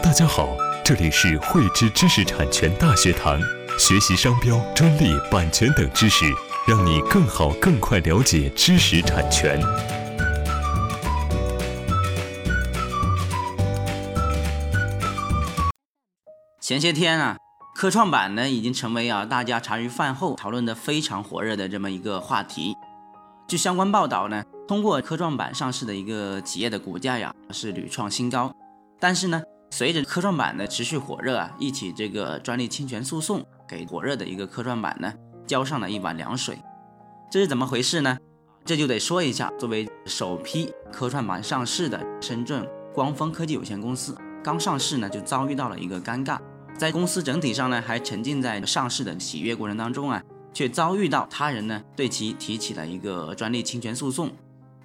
大家好，这里是汇知知识产权大学堂，学习商标、专利、版权等知识，让你更好、更快了解知识产权。前些天啊，科创板呢已经成为啊大家茶余饭后讨论的非常火热的这么一个话题。据相关报道呢，通过科创板上市的一个企业的股价呀是屡创新高，但是呢，随着科创板的持续火热啊，一起这个专利侵权诉讼给火热的一个科创板呢浇上了一碗凉水。这是怎么回事呢？这就得说一下，作为首批科创板上市的深圳光峰科技有限公司，刚上市呢就遭遇到了一个尴尬。在公司整体上呢，还沉浸在上市的喜悦过程当中啊，却遭遇到他人呢对其提起了一个专利侵权诉讼。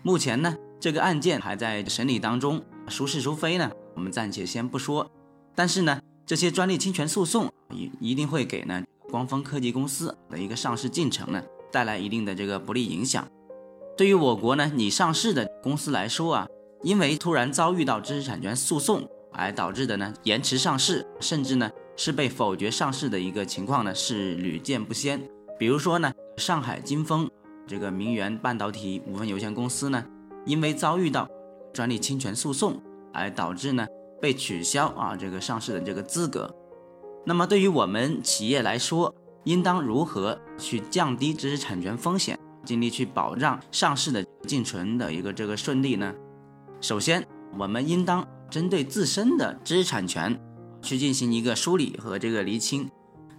目前呢，这个案件还在审理当中，孰是孰非呢？我们暂且先不说。但是呢，这些专利侵权诉讼一一定会给呢光峰科技公司的一个上市进程呢带来一定的这个不利影响。对于我国呢拟上市的公司来说啊，因为突然遭遇到知识产权诉讼而导致的呢延迟上市，甚至呢。是被否决上市的一个情况呢，是屡见不鲜。比如说呢，上海金丰这个明源半导体股份有限公司呢，因为遭遇到专利侵权诉讼，而导致呢被取消啊这个上市的这个资格。那么对于我们企业来说，应当如何去降低知识产权风险，尽力去保障上市的进程的一个这个顺利呢？首先，我们应当针对自身的知识产权。去进行一个梳理和这个厘清，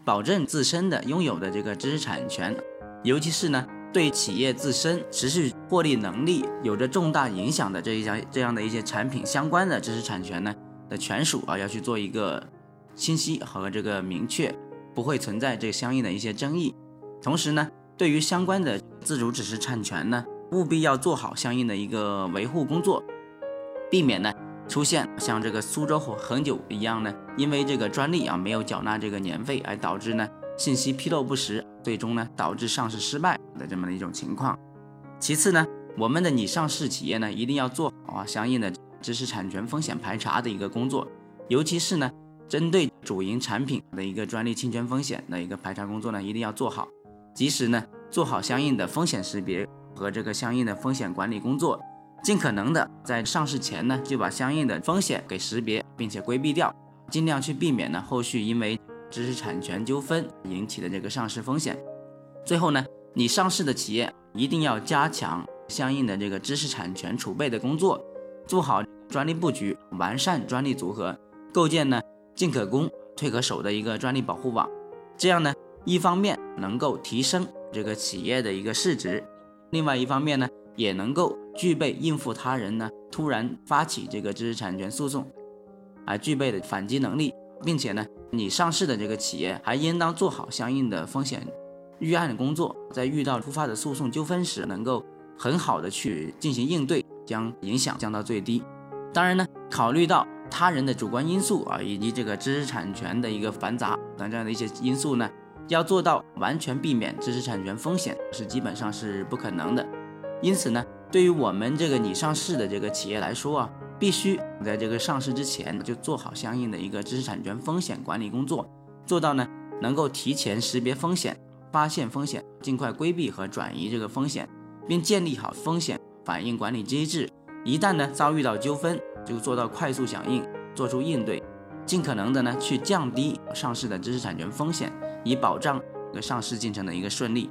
保证自身的拥有的这个知识产权，尤其是呢对企业自身持续获利能力有着重大影响的这一家这样的一些产品相关的知识产权呢的权属啊，要去做一个清晰和这个明确，不会存在这相应的一些争议。同时呢，对于相关的自主知识产权呢，务必要做好相应的一个维护工作，避免呢。出现像这个苏州恒久一样呢，因为这个专利啊没有缴纳这个年费，而导致呢信息披露不实，最终呢导致上市失败的这么的一种情况。其次呢，我们的拟上市企业呢一定要做好啊相应的知识产权风险排查的一个工作，尤其是呢针对主营产品的一个专利侵权风险的一个排查工作呢一定要做好，及时呢做好相应的风险识别和这个相应的风险管理工作。尽可能的在上市前呢，就把相应的风险给识别并且规避掉，尽量去避免呢后续因为知识产权纠纷引起的这个上市风险。最后呢，你上市的企业一定要加强相应的这个知识产权储备的工作，做好专利布局，完善专利组合，构建呢进可攻退可守的一个专利保护网。这样呢，一方面能够提升这个企业的一个市值，另外一方面呢。也能够具备应付他人呢突然发起这个知识产权诉讼，而具备的反击能力，并且呢，你上市的这个企业还应当做好相应的风险预案的工作，在遇到突发的诉讼纠纷时，能够很好的去进行应对，将影响降到最低。当然呢，考虑到他人的主观因素啊，以及这个知识产权的一个繁杂等这样的一些因素呢，要做到完全避免知识产权风险，是基本上是不可能的。因此呢，对于我们这个拟上市的这个企业来说啊，必须在这个上市之前就做好相应的一个知识产权风险管理工作，做到呢能够提前识别风险、发现风险、尽快规避和转移这个风险，并建立好风险反应管理机制。一旦呢遭遇到纠纷，就做到快速响应，做出应对，尽可能的呢去降低上市的知识产权风险，以保障这个上市进程的一个顺利。